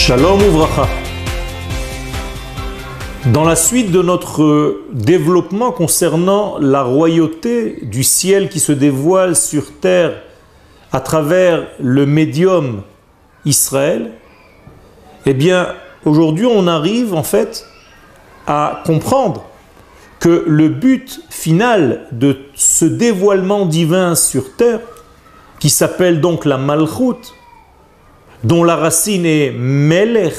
Shalom Ouvracha. Dans la suite de notre développement concernant la royauté du ciel qui se dévoile sur terre à travers le médium Israël, eh bien, aujourd'hui, on arrive en fait à comprendre que le but final de ce dévoilement divin sur terre, qui s'appelle donc la Malchut, dont la racine est Melech,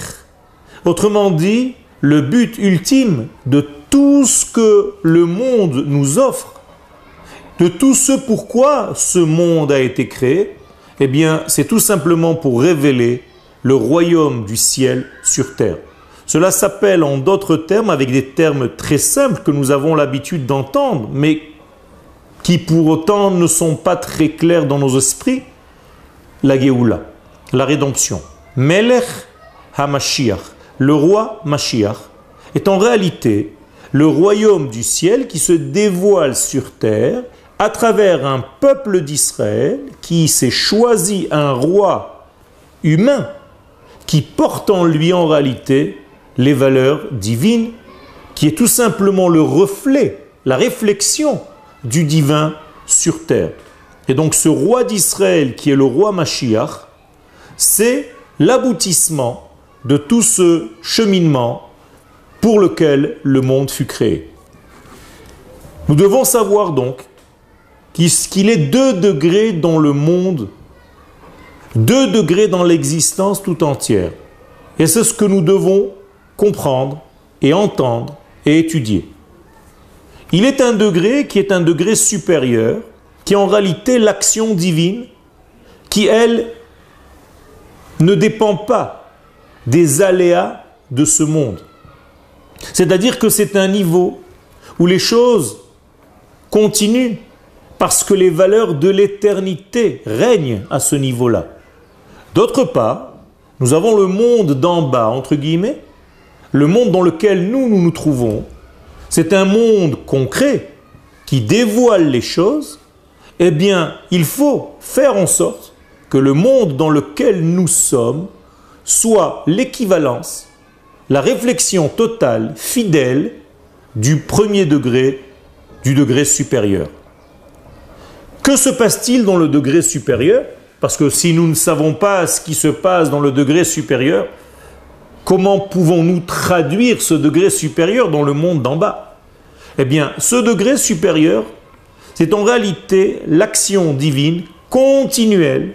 autrement dit, le but ultime de tout ce que le monde nous offre, de tout ce pourquoi ce monde a été créé, eh bien, c'est tout simplement pour révéler le royaume du ciel sur terre. Cela s'appelle en d'autres termes, avec des termes très simples que nous avons l'habitude d'entendre, mais qui pour autant ne sont pas très clairs dans nos esprits, la Géoula, la rédemption. Melech HaMashiach, le roi Mashiach, est en réalité le royaume du ciel qui se dévoile sur terre à travers un peuple d'Israël qui s'est choisi un roi humain qui porte en lui en réalité les valeurs divines, qui est tout simplement le reflet, la réflexion du divin sur terre. Et donc ce roi d'Israël qui est le roi Mashiach, c'est l'aboutissement de tout ce cheminement pour lequel le monde fut créé. Nous devons savoir donc qu'il est deux degrés dans le monde, deux degrés dans l'existence tout entière. Et c'est ce que nous devons comprendre et entendre et étudier. Il est un degré qui est un degré supérieur, qui est en réalité l'action divine, qui, elle, ne dépend pas des aléas de ce monde. C'est-à-dire que c'est un niveau où les choses continuent parce que les valeurs de l'éternité règnent à ce niveau-là. D'autre part, nous avons le monde d'en bas, entre guillemets, le monde dans lequel nous, nous trouvons, c'est un monde concret qui dévoile les choses, eh bien, il faut faire en sorte que le monde dans lequel nous sommes soit l'équivalence, la réflexion totale, fidèle du premier degré, du degré supérieur. Que se passe-t-il dans le degré supérieur? Parce que si nous ne savons pas ce qui se passe dans le degré supérieur, Comment pouvons-nous traduire ce degré supérieur dans le monde d'en bas? Eh bien, ce degré supérieur, c'est en réalité l'action divine continuelle,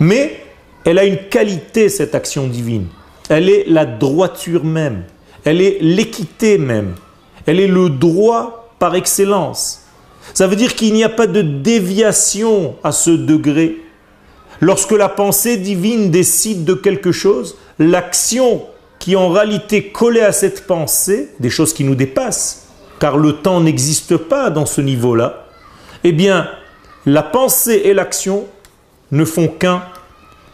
mais elle a une qualité, cette action divine. Elle est la droiture même, elle est l'équité même, elle est le droit par excellence. Ça veut dire qu'il n'y a pas de déviation à ce degré. Lorsque la pensée divine décide de quelque chose, l'action qui en réalité collée à cette pensée, des choses qui nous dépassent, car le temps n'existe pas dans ce niveau-là, eh bien, la pensée et l'action ne font qu'un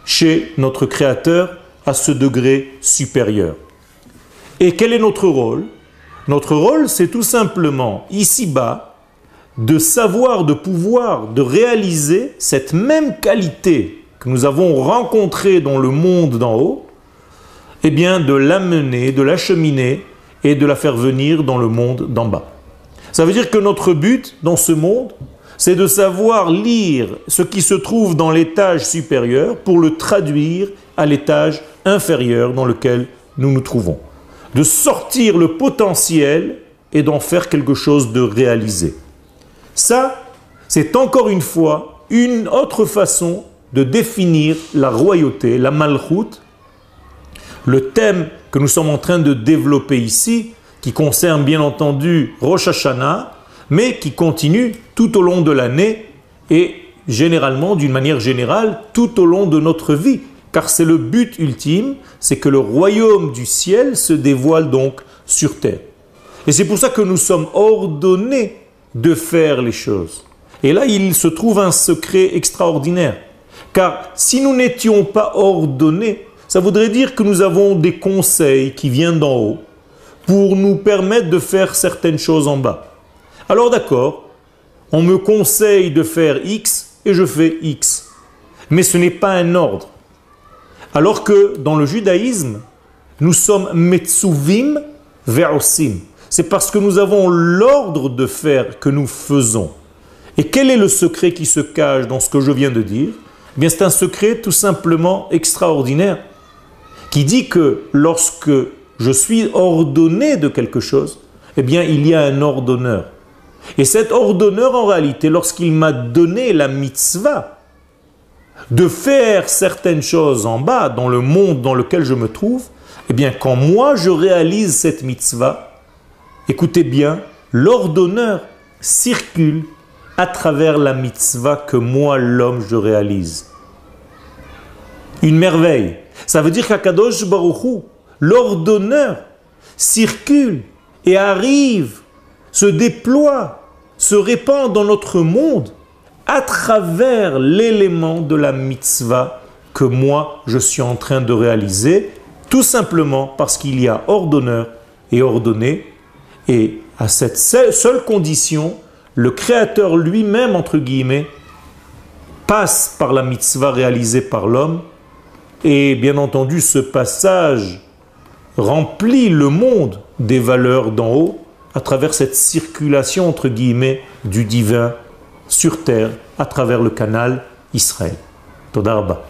chez notre Créateur à ce degré supérieur. Et quel est notre rôle? Notre rôle, c'est tout simplement, ici-bas, de savoir, de pouvoir, de réaliser cette même qualité que nous avons rencontrée dans le monde d'en haut, eh bien de l'amener, de l'acheminer et de la faire venir dans le monde d'en bas. Ça veut dire que notre but dans ce monde, c'est de savoir lire ce qui se trouve dans l'étage supérieur pour le traduire à l'étage inférieur dans lequel nous nous trouvons. De sortir le potentiel et d'en faire quelque chose de réalisé. Ça, c'est encore une fois une autre façon de définir la royauté, la malchoute, le thème que nous sommes en train de développer ici, qui concerne bien entendu Rosh Hashanah, mais qui continue tout au long de l'année et généralement, d'une manière générale, tout au long de notre vie. Car c'est le but ultime, c'est que le royaume du ciel se dévoile donc sur terre. Et c'est pour ça que nous sommes ordonnés de faire les choses. Et là, il se trouve un secret extraordinaire. Car si nous n'étions pas ordonnés, ça voudrait dire que nous avons des conseils qui viennent d'en haut pour nous permettre de faire certaines choses en bas. Alors d'accord, on me conseille de faire X et je fais X. Mais ce n'est pas un ordre. Alors que dans le judaïsme, nous sommes metsuvim ve'osim. C'est parce que nous avons l'ordre de faire que nous faisons. Et quel est le secret qui se cache dans ce que je viens de dire? Eh bien, c'est un secret tout simplement extraordinaire qui dit que lorsque je suis ordonné de quelque chose, eh bien, il y a un ordonneur. Et cet ordonneur, en réalité, lorsqu'il m'a donné la mitzvah de faire certaines choses en bas, dans le monde dans lequel je me trouve, eh bien, quand moi je réalise cette mitzvah, écoutez bien, l'ordonneur circule à travers la mitzvah que moi, l'homme, je réalise. Une merveille. Ça veut dire qu'Akadosh Baruchou, l'ordonneur, circule et arrive, se déploie, se répand dans notre monde à travers l'élément de la mitzvah que moi je suis en train de réaliser, tout simplement parce qu'il y a ordonneur et ordonné, et à cette seule condition, le Créateur lui-même, entre guillemets, passe par la mitzvah réalisée par l'homme, et bien entendu ce passage remplit le monde des valeurs d'en haut à travers cette circulation, entre guillemets, du divin sur terre à travers le canal Israël. Todarba.